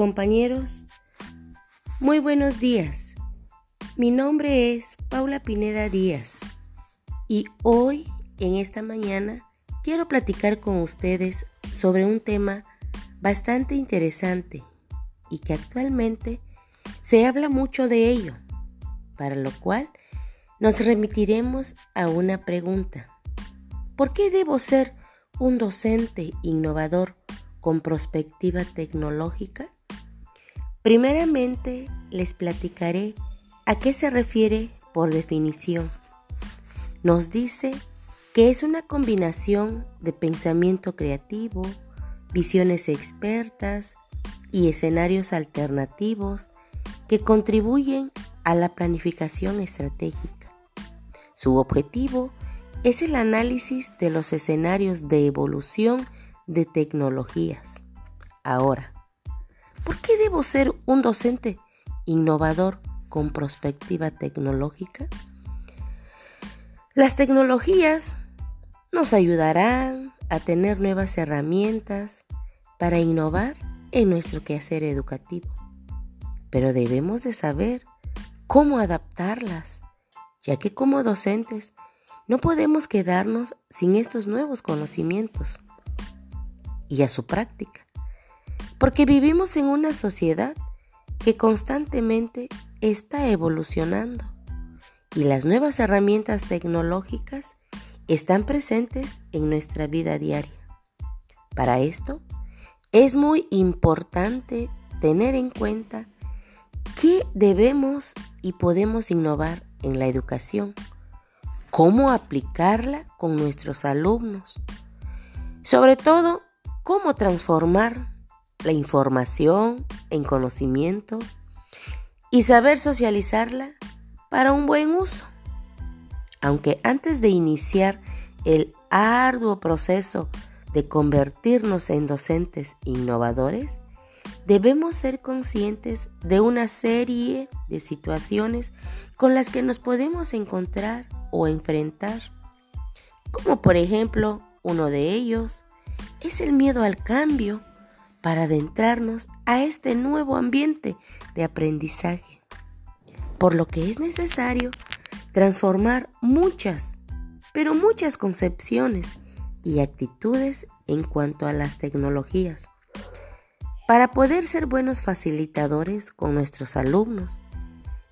compañeros, muy buenos días. Mi nombre es Paula Pineda Díaz y hoy, en esta mañana, quiero platicar con ustedes sobre un tema bastante interesante y que actualmente se habla mucho de ello, para lo cual nos remitiremos a una pregunta. ¿Por qué debo ser un docente innovador con perspectiva tecnológica? Primeramente les platicaré a qué se refiere por definición. Nos dice que es una combinación de pensamiento creativo, visiones expertas y escenarios alternativos que contribuyen a la planificación estratégica. Su objetivo es el análisis de los escenarios de evolución de tecnologías. Ahora, ¿por qué debo ser un docente innovador con perspectiva tecnológica? Las tecnologías nos ayudarán a tener nuevas herramientas para innovar en nuestro quehacer educativo, pero debemos de saber cómo adaptarlas, ya que como docentes no podemos quedarnos sin estos nuevos conocimientos y a su práctica, porque vivimos en una sociedad que constantemente está evolucionando. Y las nuevas herramientas tecnológicas están presentes en nuestra vida diaria. Para esto, es muy importante tener en cuenta qué debemos y podemos innovar en la educación, cómo aplicarla con nuestros alumnos, sobre todo cómo transformar la información en conocimientos y saber socializarla para un buen uso. Aunque antes de iniciar el arduo proceso de convertirnos en docentes innovadores, debemos ser conscientes de una serie de situaciones con las que nos podemos encontrar o enfrentar, como por ejemplo uno de ellos es el miedo al cambio para adentrarnos a este nuevo ambiente de aprendizaje, por lo que es necesario transformar muchas, pero muchas concepciones y actitudes en cuanto a las tecnologías, para poder ser buenos facilitadores con nuestros alumnos,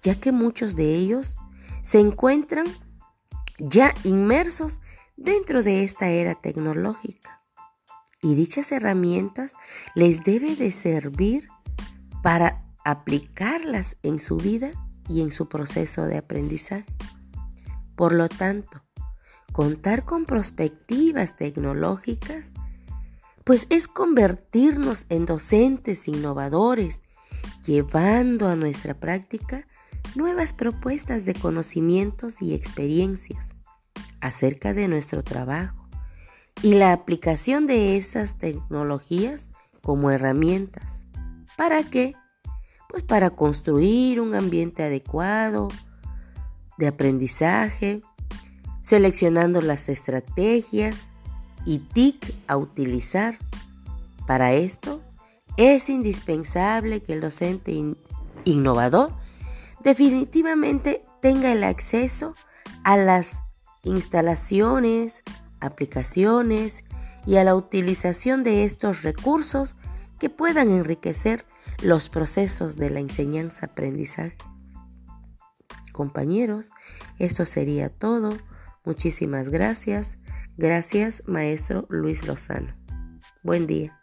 ya que muchos de ellos se encuentran ya inmersos dentro de esta era tecnológica. Y dichas herramientas les debe de servir para aplicarlas en su vida y en su proceso de aprendizaje. Por lo tanto, contar con perspectivas tecnológicas, pues es convertirnos en docentes innovadores, llevando a nuestra práctica nuevas propuestas de conocimientos y experiencias acerca de nuestro trabajo y la aplicación de esas tecnologías como herramientas. ¿Para qué? Pues para construir un ambiente adecuado de aprendizaje, seleccionando las estrategias y TIC a utilizar. Para esto, es indispensable que el docente innovador definitivamente tenga el acceso a las instalaciones, aplicaciones y a la utilización de estos recursos que puedan enriquecer los procesos de la enseñanza-aprendizaje. Compañeros, esto sería todo. Muchísimas gracias. Gracias, maestro Luis Lozano. Buen día.